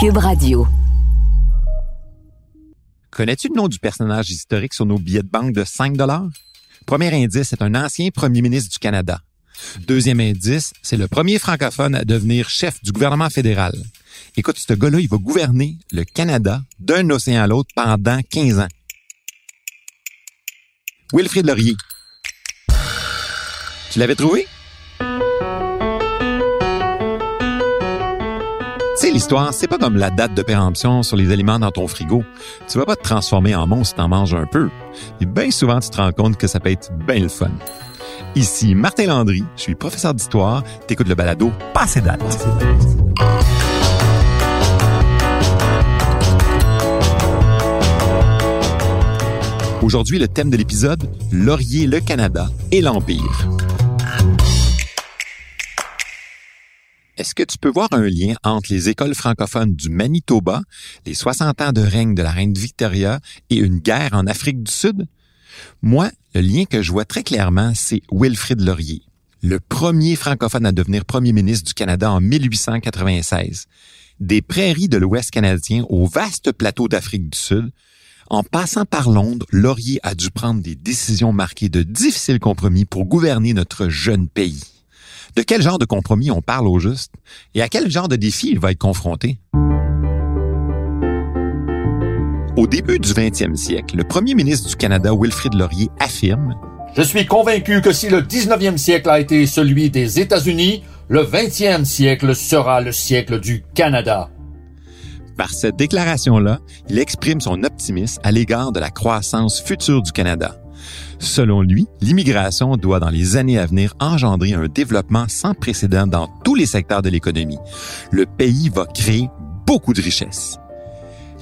Cube Radio. Connais-tu le nom du personnage historique sur nos billets de banque de 5 Premier indice, c'est un ancien premier ministre du Canada. Deuxième indice, c'est le premier francophone à devenir chef du gouvernement fédéral. Écoute, ce gars-là, il va gouverner le Canada d'un océan à l'autre pendant 15 ans. Wilfrid Laurier. Tu l'avais trouvé? L'histoire, c'est pas comme la date de péremption sur les aliments dans ton frigo. Tu vas pas te transformer en monstre si t'en manges un peu. Et bien souvent, tu te rends compte que ça peut être bien le fun. Ici Martin Landry, je suis professeur d'histoire, t'écoutes le balado Passé date. Aujourd'hui, le thème de l'épisode, Laurier, le Canada et l'Empire. Est-ce que tu peux voir un lien entre les écoles francophones du Manitoba, les 60 ans de règne de la reine Victoria et une guerre en Afrique du Sud? Moi, le lien que je vois très clairement, c'est Wilfrid Laurier, le premier francophone à devenir premier ministre du Canada en 1896. Des prairies de l'Ouest canadien au vaste plateau d'Afrique du Sud, en passant par Londres, Laurier a dû prendre des décisions marquées de difficiles compromis pour gouverner notre jeune pays. De quel genre de compromis on parle au juste? Et à quel genre de défi il va être confronté? Au début du 20e siècle, le premier ministre du Canada, Wilfrid Laurier, affirme Je suis convaincu que si le 19e siècle a été celui des États-Unis, le 20e siècle sera le siècle du Canada. Par cette déclaration-là, il exprime son optimisme à l'égard de la croissance future du Canada. Selon lui, l'immigration doit dans les années à venir engendrer un développement sans précédent dans tous les secteurs de l'économie. Le pays va créer beaucoup de richesses.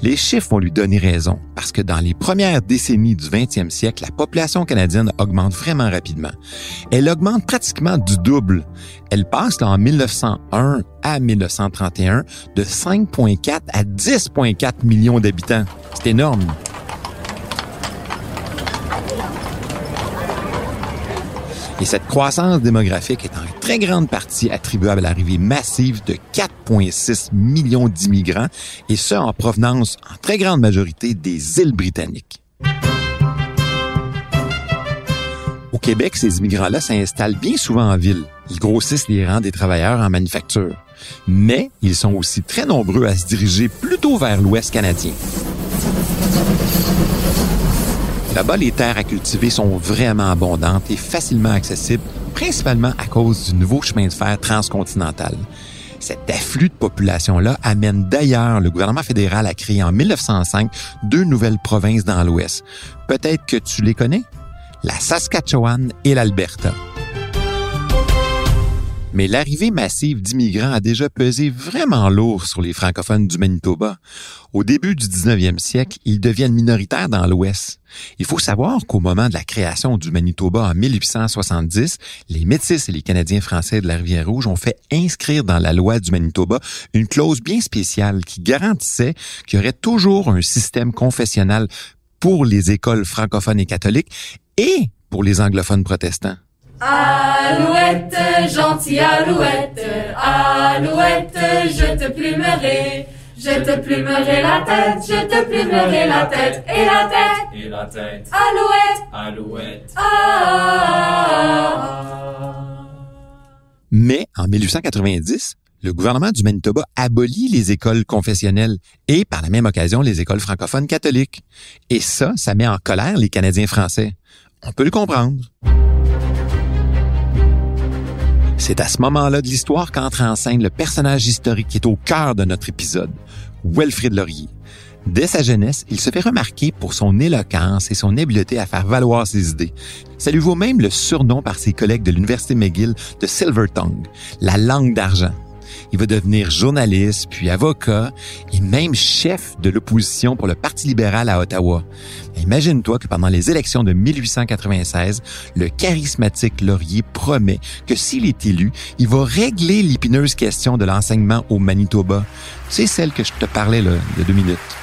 Les chiffres vont lui donner raison, parce que dans les premières décennies du 20e siècle, la population canadienne augmente vraiment rapidement. Elle augmente pratiquement du double. Elle passe en 1901 à 1931 de 5,4 à 10,4 millions d'habitants. C'est énorme. Et cette croissance démographique est en très grande partie attribuable à l'arrivée massive de 4,6 millions d'immigrants, et ce en provenance en très grande majorité des îles britanniques. Au Québec, ces immigrants-là s'installent bien souvent en ville. Ils grossissent les rangs des travailleurs en manufacture. Mais ils sont aussi très nombreux à se diriger plutôt vers l'Ouest canadien. Là-bas, les terres à cultiver sont vraiment abondantes et facilement accessibles, principalement à cause du nouveau chemin de fer transcontinental. Cet afflux de population-là amène d'ailleurs le gouvernement fédéral à créer en 1905 deux nouvelles provinces dans l'Ouest. Peut-être que tu les connais? La Saskatchewan et l'Alberta. Mais l'arrivée massive d'immigrants a déjà pesé vraiment lourd sur les francophones du Manitoba. Au début du 19e siècle, ils deviennent minoritaires dans l'Ouest. Il faut savoir qu'au moment de la création du Manitoba en 1870, les Métis et les Canadiens français de la Rivière-Rouge ont fait inscrire dans la loi du Manitoba une clause bien spéciale qui garantissait qu'il y aurait toujours un système confessionnel pour les écoles francophones et catholiques et pour les anglophones protestants. Alouette, gentille alouette, alouette, je te plumerai. Je te plumerai la tête, je te plumerai la tête, et la tête, Et la tête, alouette, alouette. ah. Mais en 1890, le gouvernement du Manitoba abolit les écoles confessionnelles et par la même occasion les écoles francophones catholiques. Et ça, ça met en colère les Canadiens français. On peut le comprendre. C'est à ce moment-là de l'histoire qu'entre en scène le personnage historique qui est au cœur de notre épisode, Wilfrid Laurier. Dès sa jeunesse, il se fait remarquer pour son éloquence et son habileté à faire valoir ses idées. Ça lui vaut même le surnom par ses collègues de l'Université McGill de Silver Tongue, la langue d'argent. Il va devenir journaliste, puis avocat, et même chef de l'opposition pour le Parti libéral à Ottawa. Imagine-toi que pendant les élections de 1896, le charismatique Laurier promet que s'il est élu, il va régler l'épineuse question de l'enseignement au Manitoba. C'est celle que je te parlais là, il deux minutes.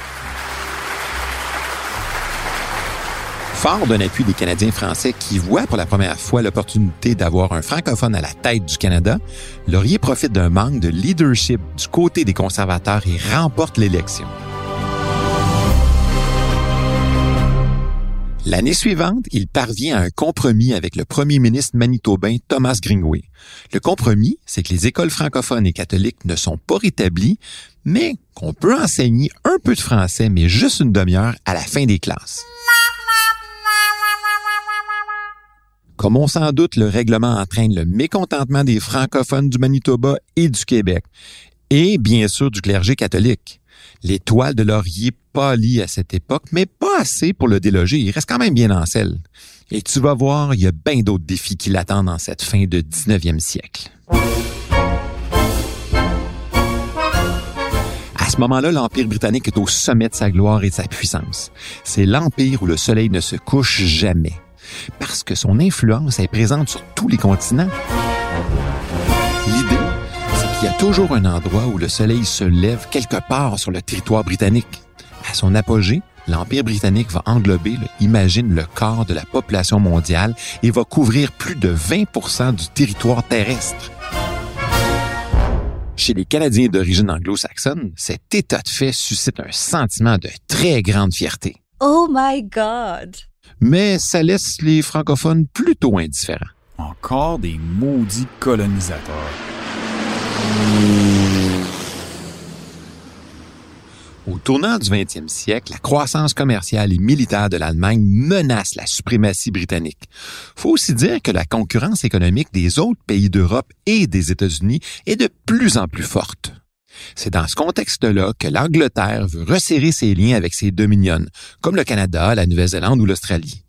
Fort d'un appui des Canadiens français qui voient pour la première fois l'opportunité d'avoir un francophone à la tête du Canada, Laurier profite d'un manque de leadership du côté des conservateurs et remporte l'élection. L'année suivante, il parvient à un compromis avec le premier ministre manitobain Thomas Greenway. Le compromis, c'est que les écoles francophones et catholiques ne sont pas rétablies, mais qu'on peut enseigner un peu de français, mais juste une demi-heure à la fin des classes. Comme on s'en doute, le règlement entraîne le mécontentement des francophones du Manitoba et du Québec, et bien sûr du clergé catholique. L'étoile de laurier pâlit à cette époque, mais pas assez pour le déloger. Il reste quand même bien en selle. Et tu vas voir, il y a bien d'autres défis qui l'attendent dans cette fin de 19e siècle. À ce moment-là, l'Empire britannique est au sommet de sa gloire et de sa puissance. C'est l'empire où le soleil ne se couche jamais, parce que son influence est présente sur tous les continents. L'idée, c'est qu'il y a toujours un endroit où le soleil se lève quelque part sur le territoire britannique. À son apogée, l'Empire britannique va englober, imagine, le quart de la population mondiale et va couvrir plus de 20% du territoire terrestre. Chez les Canadiens d'origine anglo-saxonne, cet état de fait suscite un sentiment de très grande fierté. Oh my God! Mais ça laisse les francophones plutôt indifférents. Encore des maudits colonisateurs. Au tournant du 20e siècle, la croissance commerciale et militaire de l'Allemagne menace la suprématie britannique. Faut aussi dire que la concurrence économique des autres pays d'Europe et des États-Unis est de plus en plus forte. C'est dans ce contexte-là que l'Angleterre veut resserrer ses liens avec ses dominions, comme le Canada, la Nouvelle-Zélande ou l'Australie.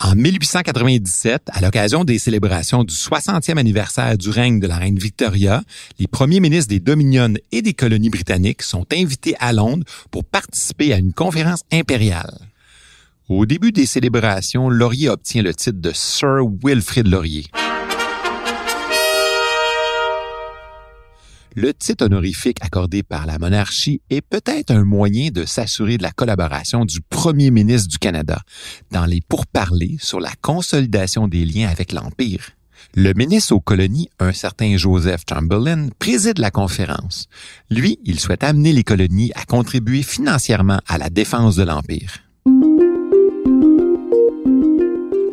En 1897, à l'occasion des célébrations du 60e anniversaire du règne de la reine Victoria, les premiers ministres des dominions et des colonies britanniques sont invités à Londres pour participer à une conférence impériale. Au début des célébrations, Laurier obtient le titre de Sir Wilfrid Laurier. Le titre honorifique accordé par la monarchie est peut-être un moyen de s'assurer de la collaboration du premier ministre du Canada dans les pourparlers sur la consolidation des liens avec l'Empire. Le ministre aux colonies, un certain Joseph Chamberlain, préside la conférence. Lui, il souhaite amener les colonies à contribuer financièrement à la défense de l'Empire.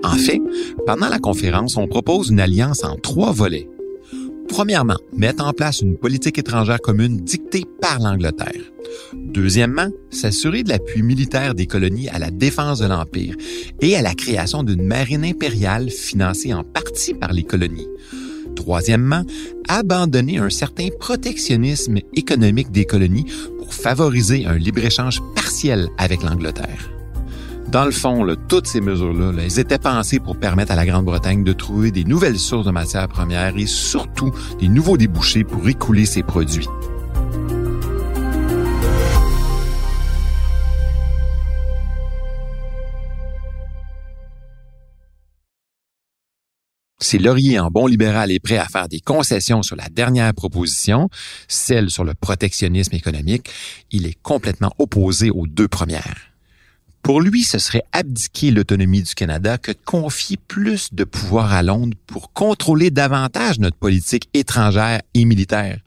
En fait, pendant la conférence, on propose une alliance en trois volets. Premièrement, mettre en place une politique étrangère commune dictée par l'Angleterre. Deuxièmement, s'assurer de l'appui militaire des colonies à la défense de l'Empire et à la création d'une marine impériale financée en partie par les colonies. Troisièmement, abandonner un certain protectionnisme économique des colonies pour favoriser un libre-échange partiel avec l'Angleterre. Dans le fond, toutes ces mesures-là, elles étaient pensées pour permettre à la Grande-Bretagne de trouver des nouvelles sources de matières premières et surtout des nouveaux débouchés pour écouler ses produits. Si Laurier en bon libéral est prêt à faire des concessions sur la dernière proposition, celle sur le protectionnisme économique, il est complètement opposé aux deux premières. Pour lui, ce serait abdiquer l'autonomie du Canada que de confier plus de pouvoir à Londres pour contrôler davantage notre politique étrangère et militaire.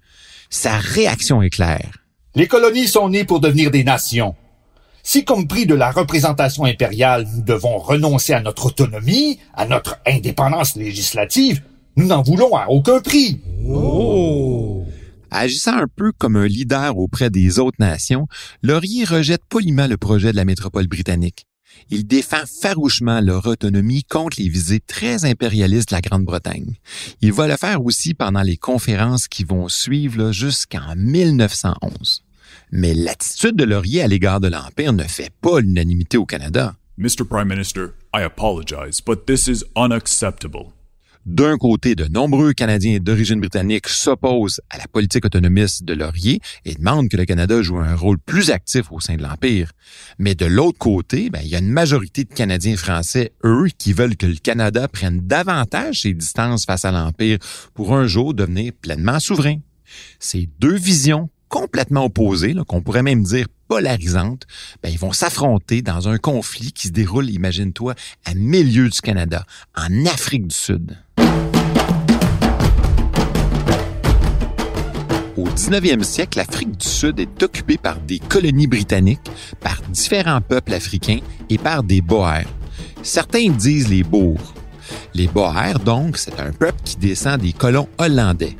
Sa réaction est claire. Les colonies sont nées pour devenir des nations. Si comme prix de la représentation impériale, nous devons renoncer à notre autonomie, à notre indépendance législative, nous n'en voulons à aucun prix. Oh. Agissant un peu comme un leader auprès des autres nations, Laurier rejette poliment le projet de la métropole britannique. Il défend farouchement leur autonomie contre les visées très impérialistes de la Grande-Bretagne. Il va le faire aussi pendant les conférences qui vont suivre jusqu'en 1911. Mais l'attitude de Laurier à l'égard de l'Empire ne fait pas l'unanimité au Canada. Mr. Prime Minister, I apologize, but this is unacceptable. D'un côté, de nombreux Canadiens d'origine britannique s'opposent à la politique autonomiste de Laurier et demandent que le Canada joue un rôle plus actif au sein de l'Empire. Mais de l'autre côté, ben, il y a une majorité de Canadiens français, eux, qui veulent que le Canada prenne davantage ses distances face à l'Empire pour un jour devenir pleinement souverain. Ces deux visions complètement opposées, qu'on pourrait même dire polarisantes, ben, ils vont s'affronter dans un conflit qui se déroule, imagine-toi, à milieu du Canada, en Afrique du Sud. Au 19e siècle, l'Afrique du Sud est occupée par des colonies britanniques, par différents peuples africains et par des Boers. Certains disent les Boers. Les Boers, donc, c'est un peuple qui descend des colons hollandais.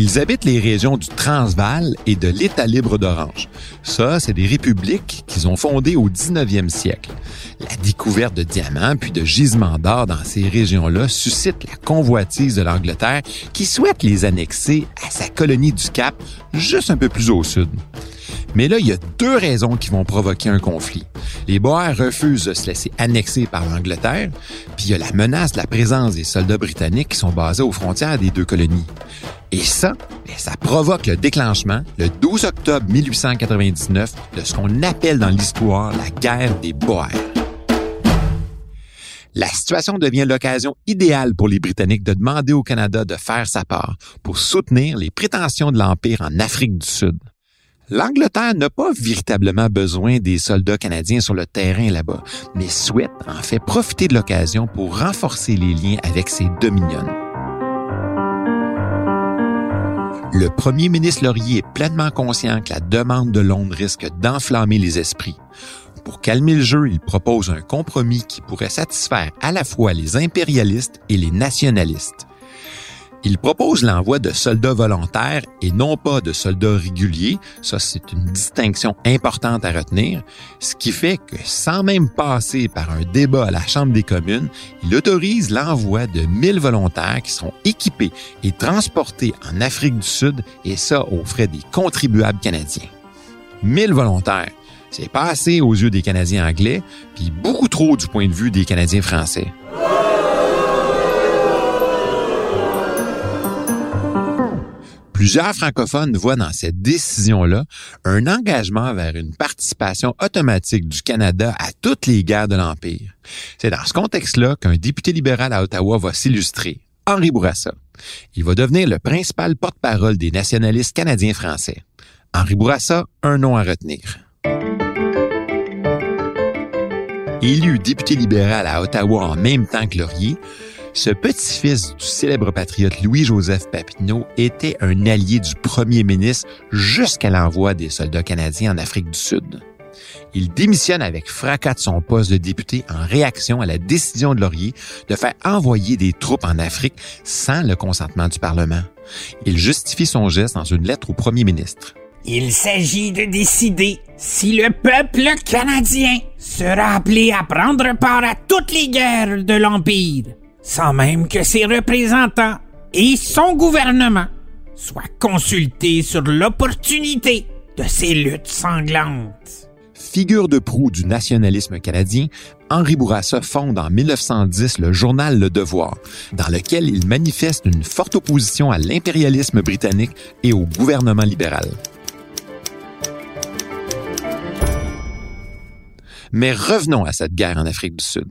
Ils habitent les régions du Transvaal et de l'État libre d'Orange. Ça, c'est des républiques qu'ils ont fondées au 19e siècle. La découverte de diamants puis de gisements d'or dans ces régions-là suscite la convoitise de l'Angleterre qui souhaite les annexer à sa colonie du Cap, juste un peu plus au sud. Mais là, il y a deux raisons qui vont provoquer un conflit. Les Boers refusent de se laisser annexer par l'Angleterre, puis il y a la menace de la présence des soldats britanniques qui sont basés aux frontières des deux colonies. Et ça, ben, ça provoque le déclenchement, le 12 octobre 1899, de ce qu'on appelle dans l'histoire la guerre des Boers. La situation devient l'occasion idéale pour les Britanniques de demander au Canada de faire sa part pour soutenir les prétentions de l'Empire en Afrique du Sud. L'Angleterre n'a pas véritablement besoin des soldats canadiens sur le terrain là-bas, mais souhaite en fait profiter de l'occasion pour renforcer les liens avec ses dominions. Le premier ministre Laurier est pleinement conscient que la demande de Londres risque d'enflammer les esprits. Pour calmer le jeu, il propose un compromis qui pourrait satisfaire à la fois les impérialistes et les nationalistes. Il propose l'envoi de soldats volontaires et non pas de soldats réguliers. Ça, c'est une distinction importante à retenir. Ce qui fait que sans même passer par un débat à la Chambre des communes, il autorise l'envoi de 1000 volontaires qui seront équipés et transportés en Afrique du Sud et ça aux frais des contribuables canadiens. 1000 volontaires. C'est pas assez aux yeux des Canadiens anglais, puis beaucoup trop du point de vue des Canadiens français. Plusieurs francophones voient dans cette décision-là un engagement vers une participation automatique du Canada à toutes les guerres de l'Empire. C'est dans ce contexte-là qu'un député libéral à Ottawa va s'illustrer, Henri Bourassa. Il va devenir le principal porte-parole des nationalistes canadiens-français. Henri Bourassa, un nom à retenir. Élu député libéral à Ottawa en même temps que Laurier, ce petit-fils du célèbre patriote Louis-Joseph Papineau était un allié du premier ministre jusqu'à l'envoi des soldats canadiens en Afrique du Sud. Il démissionne avec fracas de son poste de député en réaction à la décision de Laurier de faire envoyer des troupes en Afrique sans le consentement du Parlement. Il justifie son geste dans une lettre au premier ministre. Il s'agit de décider si le peuple canadien sera appelé à prendre part à toutes les guerres de l'Empire sans même que ses représentants et son gouvernement soient consultés sur l'opportunité de ces luttes sanglantes. Figure de proue du nationalisme canadien, Henri Bourassa fonde en 1910 le journal Le Devoir, dans lequel il manifeste une forte opposition à l'impérialisme britannique et au gouvernement libéral. Mais revenons à cette guerre en Afrique du Sud.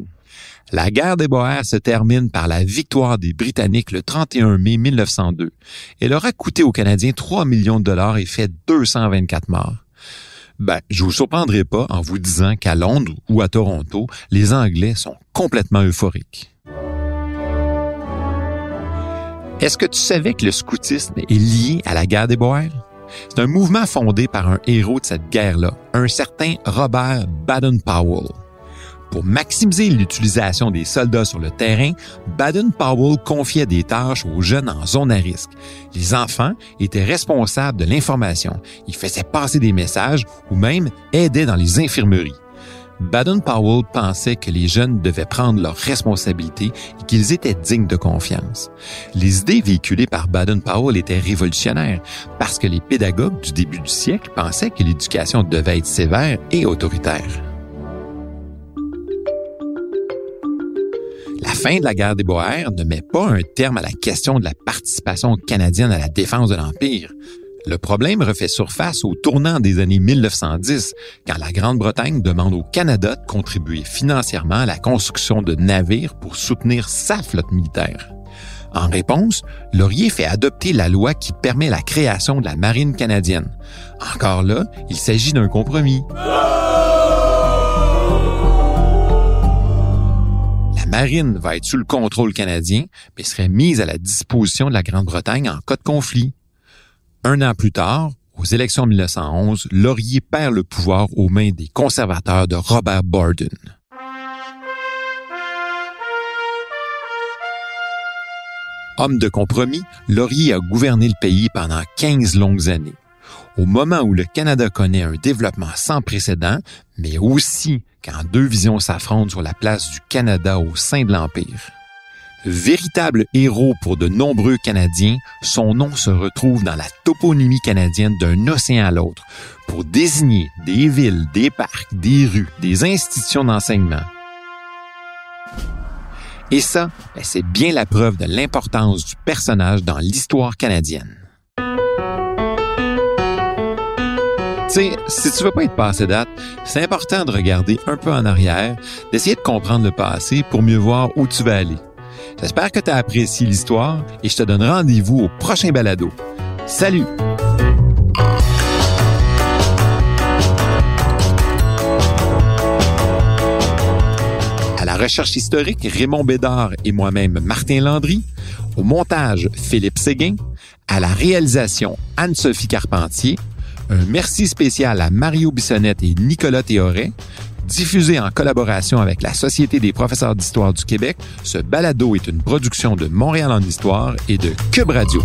La guerre des Boers se termine par la victoire des Britanniques le 31 mai 1902. Elle aura coûté aux Canadiens 3 millions de dollars et fait 224 morts. Ben, je vous surprendrai pas en vous disant qu'à Londres ou à Toronto, les Anglais sont complètement euphoriques. Est-ce que tu savais que le scoutisme est lié à la guerre des Boers? C'est un mouvement fondé par un héros de cette guerre-là, un certain Robert Baden-Powell. Pour maximiser l'utilisation des soldats sur le terrain, Baden-Powell confiait des tâches aux jeunes en zone à risque. Les enfants étaient responsables de l'information. Ils faisaient passer des messages ou même aidaient dans les infirmeries. Baden-Powell pensait que les jeunes devaient prendre leurs responsabilités et qu'ils étaient dignes de confiance. Les idées véhiculées par Baden-Powell étaient révolutionnaires parce que les pédagogues du début du siècle pensaient que l'éducation devait être sévère et autoritaire. La fin de la guerre des Boers ne met pas un terme à la question de la participation canadienne à la défense de l'Empire. Le problème refait surface au tournant des années 1910, quand la Grande-Bretagne demande au Canada de contribuer financièrement à la construction de navires pour soutenir sa flotte militaire. En réponse, Laurier fait adopter la loi qui permet la création de la marine canadienne. Encore là, il s'agit d'un compromis. Marine va être sous le contrôle canadien, mais serait mise à la disposition de la Grande-Bretagne en cas de conflit. Un an plus tard, aux élections 1911, Laurier perd le pouvoir aux mains des conservateurs de Robert Borden. Homme de compromis, Laurier a gouverné le pays pendant 15 longues années. Au moment où le Canada connaît un développement sans précédent, mais aussi quand deux visions s'affrontent sur la place du Canada au sein de l'Empire. Véritable héros pour de nombreux Canadiens, son nom se retrouve dans la toponymie canadienne d'un océan à l'autre pour désigner des villes, des parcs, des rues, des institutions d'enseignement. Et ça, ben, c'est bien la preuve de l'importance du personnage dans l'histoire canadienne. Sais, si tu veux pas être passé date, c'est important de regarder un peu en arrière, d'essayer de comprendre le passé pour mieux voir où tu vas aller. J'espère que tu as apprécié l'histoire et je te donne rendez-vous au prochain balado. Salut! À la recherche historique, Raymond Bédard et moi-même Martin Landry. Au montage, Philippe Séguin. À la réalisation, Anne-Sophie Carpentier. Un merci spécial à Mario Bissonnette et Nicolas Théoret. Diffusé en collaboration avec la Société des professeurs d'histoire du Québec, ce balado est une production de Montréal en histoire et de Cube Radio.